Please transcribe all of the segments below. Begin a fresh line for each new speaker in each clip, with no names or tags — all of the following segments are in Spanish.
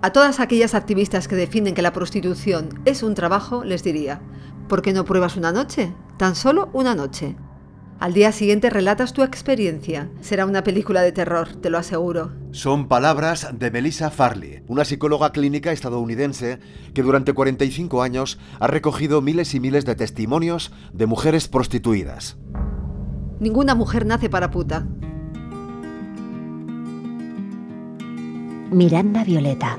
A todas aquellas activistas que definen que la prostitución es un trabajo, les diría, ¿por qué no pruebas una noche? Tan solo una noche. Al día siguiente relatas tu experiencia. Será una película de terror, te lo aseguro.
Son palabras de Melissa Farley, una psicóloga clínica estadounidense que durante 45 años ha recogido miles y miles de testimonios de mujeres prostituidas.
Ninguna mujer nace para puta.
Miranda Violeta.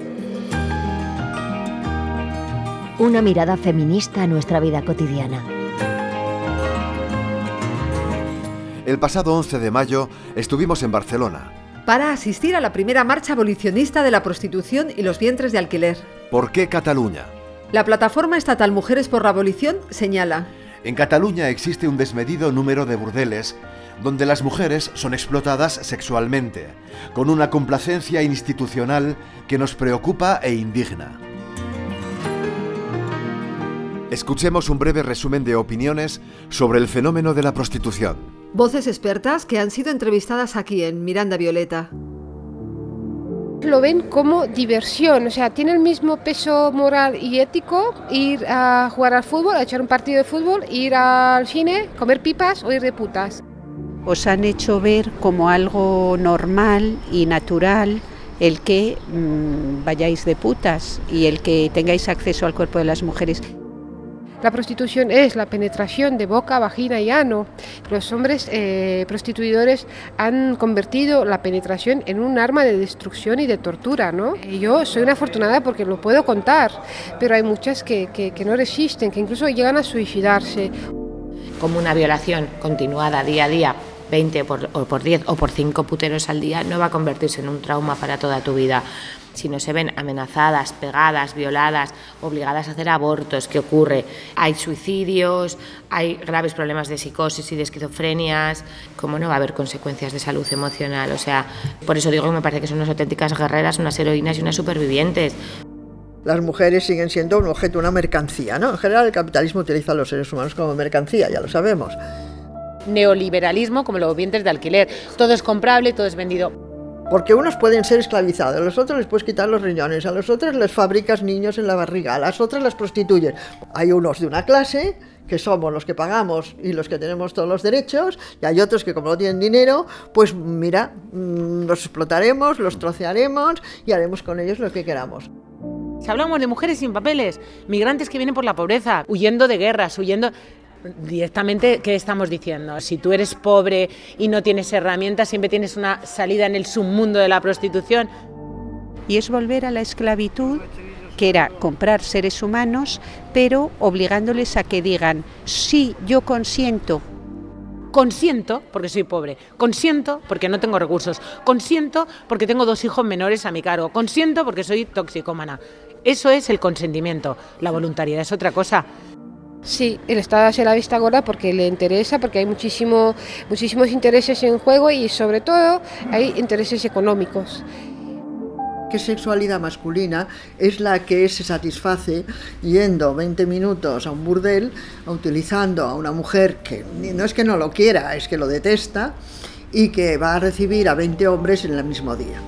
Una mirada feminista a nuestra vida cotidiana.
El pasado 11 de mayo estuvimos en Barcelona.
Para asistir a la primera marcha abolicionista de la prostitución y los vientres de alquiler.
¿Por qué Cataluña?
La plataforma estatal Mujeres por la Abolición señala.
En Cataluña existe un desmedido número de burdeles donde las mujeres son explotadas sexualmente, con una complacencia institucional que nos preocupa e indigna. Escuchemos un breve resumen de opiniones sobre el fenómeno de la prostitución.
Voces expertas que han sido entrevistadas aquí en Miranda Violeta.
Lo ven como diversión, o sea, tiene el mismo peso moral y ético ir a jugar al fútbol, a echar un partido de fútbol, ir al cine, comer pipas o ir de putas.
Os han hecho ver como algo normal y natural el que mmm, vayáis de putas y el que tengáis acceso al cuerpo de las mujeres.
La prostitución es la penetración de boca, vagina y ano. Los hombres eh, prostituidores han convertido la penetración en un arma de destrucción y de tortura. ¿no? Yo soy una afortunada porque lo puedo contar, pero hay muchas que, que, no resisten, que incluso llegan a suicidarse.
Como una violación continuada día a día 20 por, o por 10 o por 5 puteros al día no va a convertirse en un trauma para toda tu vida. Si no se ven amenazadas, pegadas, violadas, obligadas a hacer abortos, ¿qué ocurre? Hay suicidios, hay graves problemas de psicosis y de esquizofrenias, ¿cómo no va a haber consecuencias de salud emocional? O sea, por eso digo que me parece que son unas auténticas guerreras, unas heroínas y unas supervivientes.
Las mujeres siguen siendo un objeto, una mercancía, ¿no? En general el capitalismo utiliza a los seres humanos como mercancía, ya lo sabemos
neoliberalismo como los vientres de alquiler. Todo es comprable, todo es vendido.
Porque unos pueden ser esclavizados, a los otros les puedes quitar los riñones, a los otros les fabricas niños en la barriga, a las otras las prostituyes. Hay unos de una clase que somos los que pagamos y los que tenemos todos los derechos, y hay otros que como no tienen dinero, pues mira, los explotaremos, los trocearemos y haremos con ellos lo que queramos.
Si hablamos de mujeres sin papeles, migrantes que vienen por la pobreza, huyendo de guerras, huyendo directamente, ¿qué estamos diciendo? Si tú eres pobre y no tienes herramientas, siempre tienes una salida en el submundo de la prostitución.
Y es volver a la esclavitud, que era comprar seres humanos, pero obligándoles a que digan, sí, yo consiento.
Consiento porque soy pobre, consiento porque no tengo recursos, consiento porque tengo dos hijos menores a mi cargo, consiento porque soy toxicómana. Eso es el consentimiento. La voluntariedad es otra cosa.
Sí, el Estado se la vista gorda porque le interesa, porque hay muchísimo, muchísimos intereses en juego y sobre todo hay intereses económicos.
¿Qué sexualidad masculina es la que se satisface yendo 20 minutos a un burdel, utilizando a una mujer que no es que no lo quiera, es que lo detesta y que va a recibir a 20 hombres en el mismo día?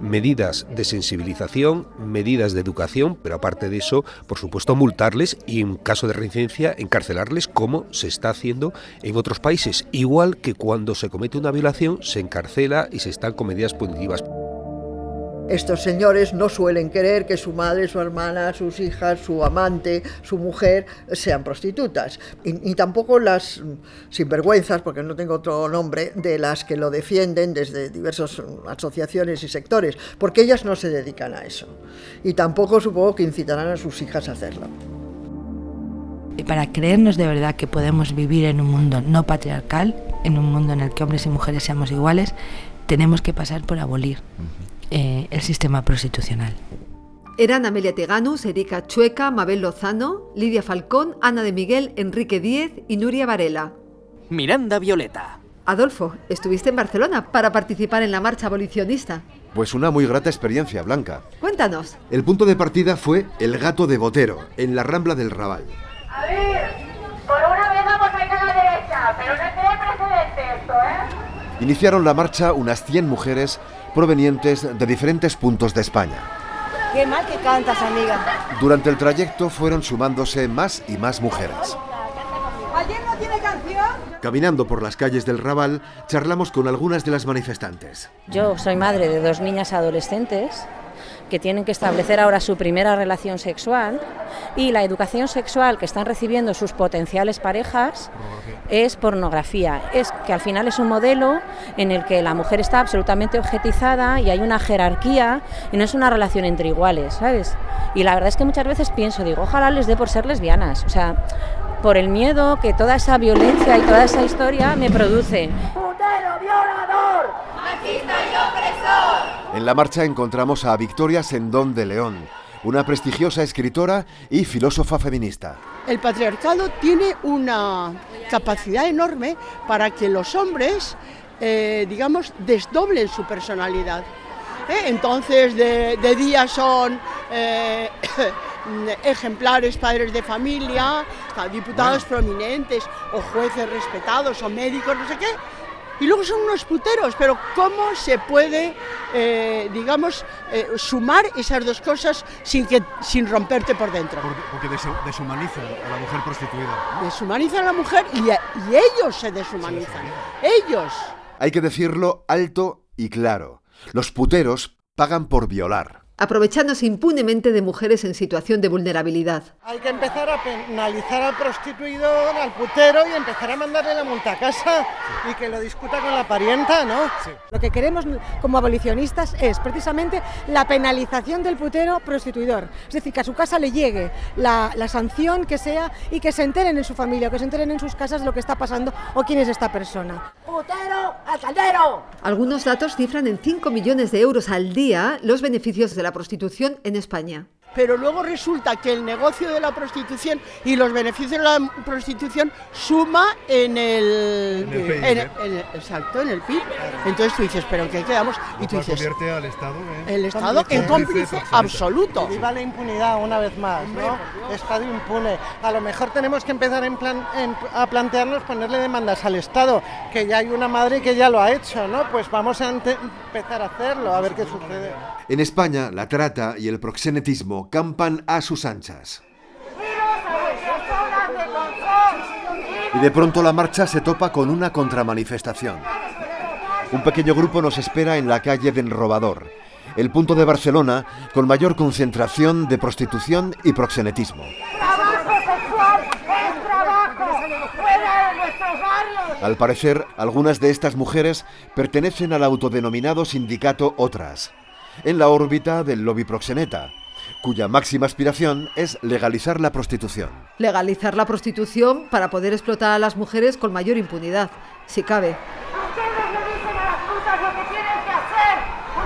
Medidas de sensibilización, medidas de educación, pero aparte de eso, por supuesto, multarles y en caso de reincidencia encarcelarles como se está haciendo en otros países, igual que cuando se comete una violación se encarcela y se están con medidas punitivas.
Estos señores no suelen querer que su madre, su hermana, sus hijas, su amante, su mujer sean prostitutas. Y, tampoco las sinvergüenzas, porque no tengo otro nombre, de las que lo defienden desde diversas asociaciones y sectores, porque ellas no se dedican a eso. Y tampoco supongo que incitarán a sus hijas a hacerlo.
Y para creernos de verdad que podemos vivir en un mundo no patriarcal, en un mundo en el que hombres y mujeres seamos iguales, tenemos que pasar por abolir eh, el sistema prostitucional.
Eran Amelia Teganus, Erika Chueca, Mabel Lozano, Lidia Falcón, Ana de Miguel, Enrique Díez y Nuria Varela.
Miranda Violeta.
Adolfo, estuviste en Barcelona para participar en la marcha abolicionista.
Pues una muy grata experiencia, Blanca.
Cuéntanos.
El punto de partida fue el gato de Botero, en la Rambla del Raval.
A ver, por una vez vamos a ir a la derecha, pero no tiene precedente esto, ¿eh?
Iniciaron la marcha unas 100 mujeres provenientes de diferentes puntos de España.
Qué mal que cantas, amiga.
Durante el trayecto fueron sumándose más y más mujeres.
¿Alguien no tiene canción?
Caminando por las calles del Raval, charlamos con algunas de las manifestantes.
Yo soy madre de dos niñas adolescentes que tienen que establecer ahora su primera relación sexual y la educación sexual que están recibiendo sus potenciales parejas es pornografía. Es que al final es un modelo en el que la mujer está absolutamente objetizada y hay una jerarquía y no es una relación entre iguales, ¿sabes? Y la verdad es que muchas veces pienso, digo, ojalá les dé por ser lesbianas, o sea, por el miedo que toda esa violencia y toda esa historia me produce.
¡Putero violador! ¡Machista y opresor!
En la marcha encontramos a Victoria Sendón de León, una prestigiosa escritora y filósofa feminista.
El patriarcado tiene una capacidad enorme para que los hombres, eh, digamos, desdoblen su personalidad. ¿eh? Entonces, de, de día son eh, ejemplares padres de familia, diputados prominentes, o jueces respetados, o médicos, no sé qué. Y luego son unos puteros, pero ¿cómo se puede, eh, digamos, eh, sumar esas dos cosas sin, que, sin romperte por dentro?
Porque deshu- deshumanizan a la mujer prostituida.
Deshumanizan a la mujer y, a- y ellos se deshumanizan. Ellos.
Hay que decirlo alto y claro. Los puteros pagan por violar.
Aprovechándose impunemente de mujeres en situación de vulnerabilidad.
Hay que empezar a penalizar al prostituidor, al putero y empezar a mandarle la multa a casa y que lo discuta con la parienta, ¿no?
Lo que queremos como abolicionistas es precisamente la penalización del putero prostituidor. Es decir, que a su casa le llegue la, la sanción que sea y que se enteren en su familia, o que se enteren en sus casas de lo que está pasando o quién es esta persona.
¡Putero al caldero!
Algunos datos cifran en 5 millones de euros al día los beneficios de la prostitución en España.
Pero luego resulta que el negocio de la prostitución y los beneficios de la prostitución suma en el,
En el PIB,
en-
¿eh?
en el- exacto, en el PIB. Entonces tú dices, ¿pero en qué quedamos? Y tú dices,
convierte al Estado en
el Estado en cómplice absoluto.
Y viva la impunidad una vez más, ¿no? Estado impune. A lo mejor tenemos que empezar en plan- en- a plantearnos ponerle demandas al Estado, que ya hay una madre que ya lo ha hecho, ¿no? Pues vamos a empezar a hacerlo, a ver qué sucede.
En España, la trata y el proxenetismo campan a sus anchas. Y de pronto la marcha se topa con una contramanifestación. Un pequeño grupo nos espera en la calle del Robador, el punto de Barcelona con mayor concentración de prostitución y proxenetismo. Al parecer, algunas de estas mujeres pertenecen al autodenominado sindicato Otras, en la órbita del lobby proxeneta, cuya máxima aspiración es legalizar la prostitución.
Legalizar la prostitución para poder explotar a las mujeres con mayor impunidad, si cabe.
Ustedes le dicen a las putas lo que tienen que hacer.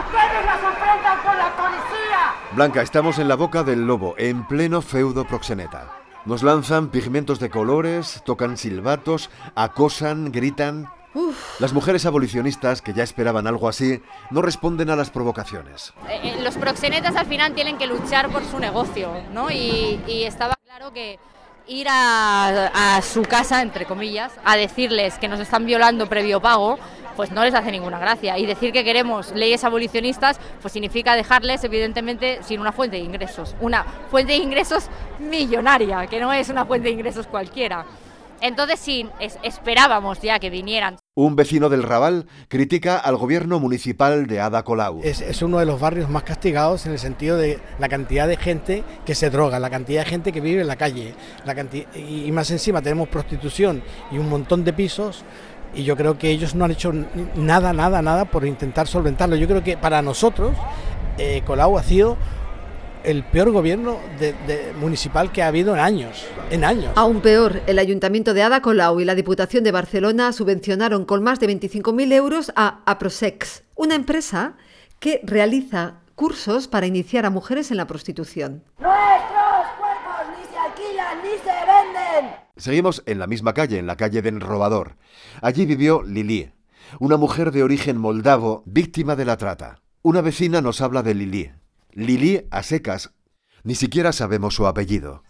Ustedes las enfrentan con la policía.
Blanca, estamos en la boca del lobo, en pleno feudo proxeneta. Nos lanzan pigmentos de colores, tocan silbatos, acosan, gritan. Las mujeres abolicionistas, que ya esperaban algo así, no responden a las provocaciones.
Eh, eh, los proxenetas al final tienen que luchar por su negocio, ¿no? Y, y estaba claro que ir a, a su casa, entre comillas, a decirles que nos están violando previo pago, pues no les hace ninguna gracia. Y decir que queremos leyes abolicionistas, pues significa dejarles, evidentemente, sin una fuente de ingresos. Una fuente de ingresos millonaria, que no es una fuente de ingresos cualquiera. Entonces sí, es- esperábamos ya que vinieran.
Un vecino del Raval critica al gobierno municipal de Ada Colau.
Es, uno de los barrios más castigados en el sentido de la cantidad de gente que se droga, la cantidad de gente que vive en la calle, la canti- y, más encima tenemos prostitución y un montón de pisos y yo creo que ellos no han hecho nada, nada, nada por intentar solventarlo. Yo creo que para nosotros eh, Colau ha sido el peor gobierno de- de- municipal que ha habido en años, en años.
Aún peor, el Ayuntamiento de Ada Colau y la Diputación de Barcelona subvencionaron con más de 25.000 euros a Aprosex, una empresa que realiza cursos para iniciar a mujeres en la prostitución.
Nuestros cuerpos ni se alquilan ni se venden.
Seguimos en la misma calle, en la calle del Robador. Allí vivió Lili, una mujer de origen moldavo víctima de la trata. Una vecina nos habla de Lili. Lili a secas. Ni siquiera sabemos su apellido.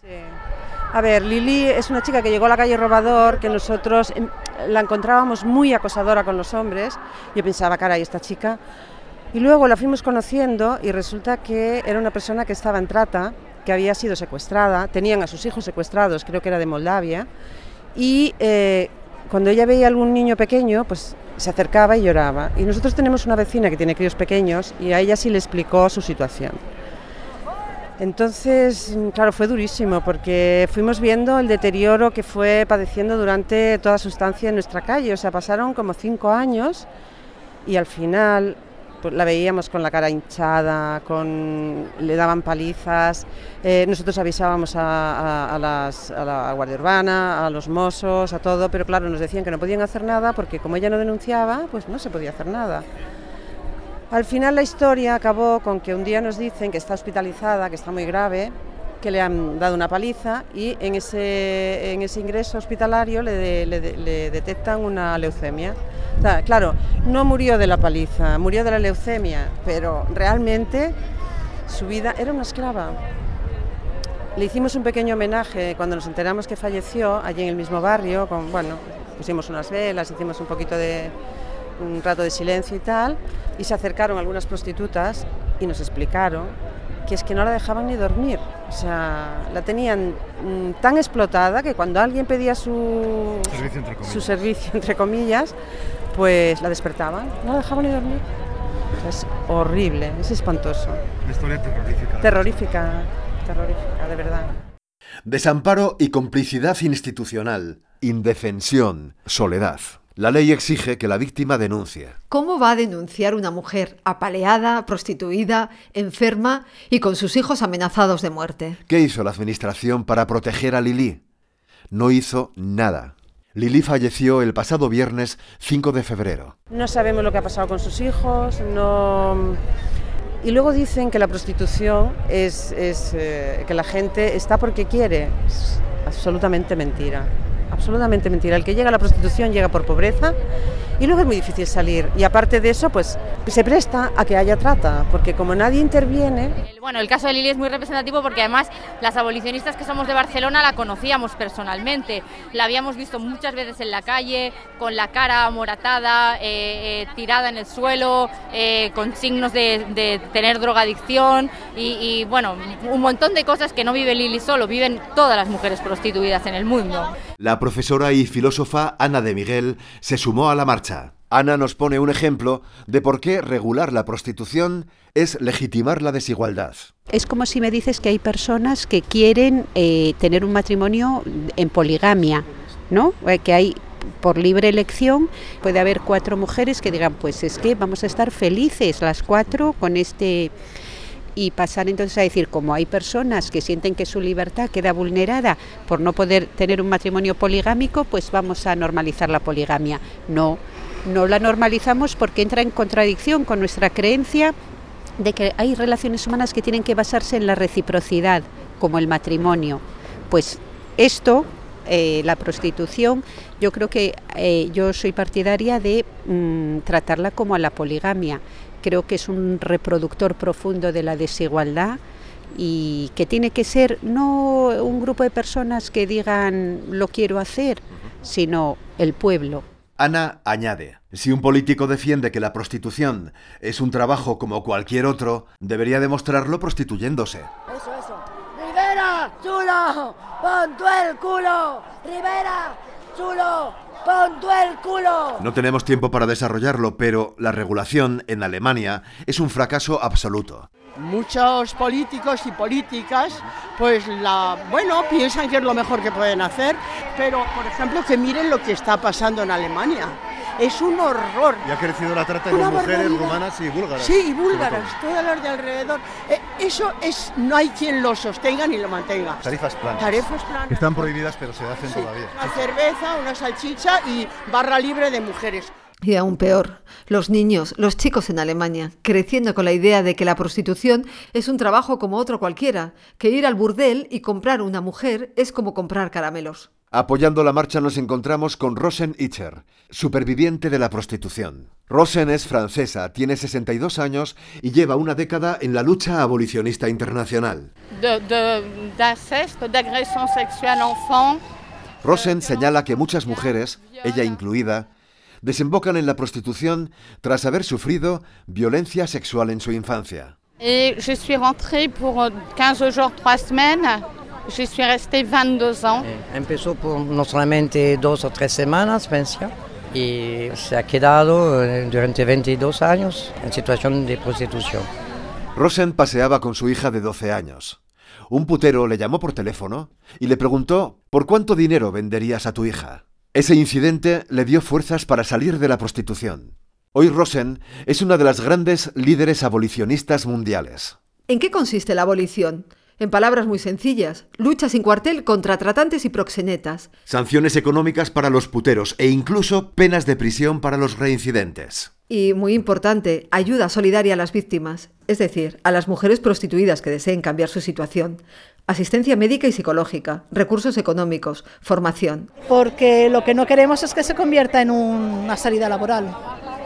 A ver, Lili es una chica que llegó a la calle Robador, que nosotros em, la encontrábamos muy acosadora con los hombres. Yo pensaba, caray, esta chica Y luego la fuimos conociendo y resulta que era una persona que estaba en trata, que había sido secuestrada, tenían a sus hijos secuestrados, creo que era de Moldavia, y eh, cuando ella veía algún niño pequeño, pues se acercaba y lloraba. Y nosotros tenemos una vecina que tiene críos pequeños y a ella sí le explicó su situación. Entonces, claro, fue durísimo porque fuimos viendo el deterioro que fue padeciendo durante toda su estancia en nuestra calle. O sea, pasaron como cinco años y al final la veíamos con la cara hinchada, con, le daban palizas. Eh, nosotros avisábamos a, la Guardia Urbana, a los mozos, a todo, pero claro, nos decían que no podían hacer nada porque como ella no denunciaba, pues no se podía hacer nada. Al final la historia acabó con que un día nos dicen que está hospitalizada, que está muy grave, que le han dado una paliza y en ese, en ese ingreso hospitalario le, le, le detectan una leucemia. Sea, claro, no murió de la paliza, murió de la leucemia, pero realmente su vida era una esclava. Le hicimos un pequeño homenaje cuando nos enteramos que falleció allí en el mismo barrio, con, bueno, pusimos unas velas, hicimos un poquito de un rato de silencio y tal, y se acercaron algunas prostitutas y nos explicaron que es que no la dejaban ni dormir. O sea, la tenían mmm, tan explotada que cuando alguien pedía su
servicio, entre
su servicio, entre comillas, pues la despertaban, no la dejaban ni dormir. Es horrible, es espantoso.
Una historia terrorífica.
Terrorífica, terrorífica, de verdad.
Desamparo y complicidad institucional, indefensión, soledad. La ley exige que la víctima denuncie.
¿Cómo va a denunciar una mujer apaleada, prostituida, enferma y con sus hijos amenazados de muerte?
¿Qué hizo la administración para proteger a Lili? No hizo nada. Lili falleció el pasado viernes 5 de febrero.
No sabemos lo que ha pasado con sus hijos, no... Y luego dicen que la prostitución es, eh, que la gente está porque quiere. Absolutamente mentira absolutamente mentira. El que llega a la prostitución llega por pobreza y luego es muy difícil salir. Y aparte de eso, pues se presta a que haya trata, porque como nadie interviene...
Bueno, el caso de Lili es muy representativo porque además las abolicionistas que somos de Barcelona la conocíamos personalmente. La habíamos visto muchas veces en la calle, con la cara amoratada, eh, eh, tirada en el suelo, eh, con signos de, de tener drogadicción y, y, bueno, un montón de cosas que no vive Lili solo, viven todas las mujeres prostituidas en el mundo.
La profesora y filósofa Ana de Miguel se sumó a la marcha. Ana nos pone un ejemplo de por qué regular la prostitución es legitimar la desigualdad.
Es como si me dices que hay personas que quieren eh, tener un matrimonio en poligamia, ¿no? Eh, que hay por libre elección puede haber cuatro mujeres que digan, pues es que vamos a estar felices las cuatro con este y pasar entonces a decir, como hay personas que sienten que su libertad queda vulnerada por no poder tener un matrimonio poligámico, pues vamos a normalizar la poligamia. No, no la normalizamos porque entra en contradicción con nuestra creencia de que hay relaciones humanas que tienen que basarse en la reciprocidad, como el matrimonio. Pues esto, eh, la prostitución, yo creo que eh, yo soy partidaria de mmm, tratarla como a la poligamia creo que es un reproductor profundo de la desigualdad y que tiene que ser no un grupo de personas que digan lo quiero hacer, sino el pueblo.
Ana añade, si un político defiende que la prostitución es un trabajo como cualquier otro, debería demostrarlo prostituyéndose.
Eso, eso. Rivera, chulo, pon el culo. Rivera, chulo, ¡Pon tú el culo!
No tenemos tiempo para desarrollarlo, pero la regulación en Alemania es un fracaso absoluto.
Muchos políticos y políticas, pues la, bueno, piensan que es lo mejor que pueden hacer, pero por ejemplo que miren lo que está pasando en Alemania. Es un horror.
Y ha crecido la trata de mujeres rumanas y búlgaras.
Sí, y búlgaras, todas las de alrededor. Eh, eso es, no hay quien lo sostenga ni lo mantenga.
Tarifas planas.
Tarifas planas.
Están prohibidas, pero se hacen
Sí,
todavía.
Una cerveza, una salchicha y barra libre de mujeres.
Y aún peor, los niños, los chicos en Alemania, creciendo con la idea de que la prostitución es un trabajo como otro cualquiera, que ir al burdel y comprar una mujer es como comprar caramelos.
Apoyando la marcha nos encontramos con Rosen Itcher, superviviente de la prostitución. Rosen es francesa, tiene 62 años y lleva una década en la lucha abolicionista internacional. Rosen señala que muchas mujeres, ella incluida, desembocan en la prostitución tras haber sufrido violencia sexual en su infancia.
Et je suis rentrée pour 15 jours, 3 semaines. Je suis restée 22 ans.
Empezó por no solamente dos o tres semanas, pensión, y se ha quedado eh, durante 22 años en situación de prostitución.
Rosen paseaba con su hija de 12 años. Un putero le llamó por teléfono y le preguntó por cuánto dinero venderías a tu hija. Ese incidente le dio fuerzas para salir de la prostitución. Hoy Rosen es una de las grandes líderes abolicionistas mundiales.
¿En qué consiste la abolición? En palabras muy sencillas, lucha sin cuartel contra tratantes y proxenetas.
Sanciones económicas para los puteros e incluso penas de prisión para los reincidentes.
Y, muy importante, ayuda solidaria a las víctimas, es decir, a las mujeres prostituidas que deseen cambiar su situación. Asistencia médica y psicológica, recursos económicos, formación.
Porque lo que no queremos es que se convierta en una salida laboral,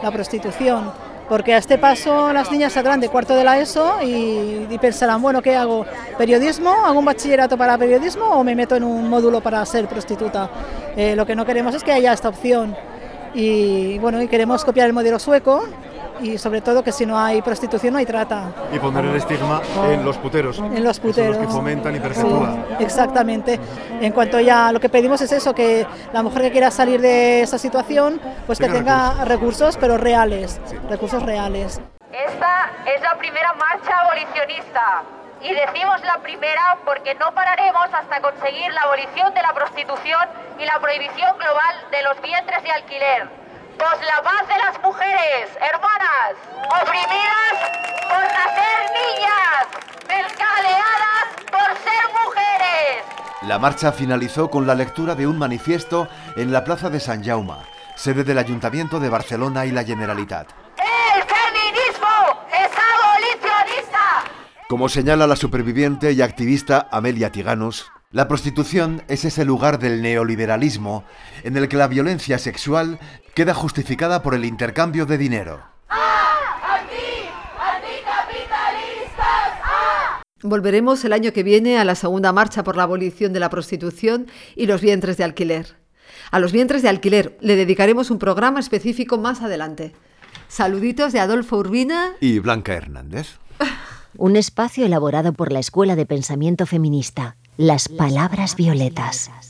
la prostitución. Porque a este paso las niñas saldrán de cuarto de la ESO y, pensarán, bueno, ¿qué hago? ¿Periodismo? ¿Hago un bachillerato para periodismo o me meto en un módulo para ser prostituta? Eh, lo que no queremos es que haya esta opción. Y bueno, y queremos copiar el modelo sueco y sobre todo que si no hay prostitución no hay trata.
Y poner el estigma en los puteros.
En los
que son
puteros.
los que fomentan y perpetúan.
Sí, exactamente. En cuanto ya lo que pedimos es eso, que la mujer que quiera salir de esa situación, pues que
Tenga
tenga recursos, pero reales, recursos reales.
Esta es la primera marcha abolicionista. Y decimos la primera porque no pararemos hasta conseguir la abolición de la prostitución y la prohibición global de los vientres de alquiler. Pues la paz de las mujeres, hermanas, oprimidas por nacer niñas, mercadeadas por ser mujeres.
La marcha finalizó con la lectura de un manifiesto en la Plaza de San Jaume, sede del Ayuntamiento de Barcelona y la Generalitat.
¡El feminismo es abolicionista!
Como señala la superviviente y activista Amelia Tiganus, la prostitución es ese lugar del neoliberalismo en el que la violencia sexual queda justificada por el intercambio de dinero.
Volveremos el año que viene a la segunda marcha por la abolición de la prostitución y los vientres de alquiler. A los vientres de alquiler le dedicaremos un programa específico más adelante. Saluditos de Adolfo Urbina.
Y Blanca Hernández.
Un espacio elaborado por la Escuela de Pensamiento Feminista, Las Palabras Violetas.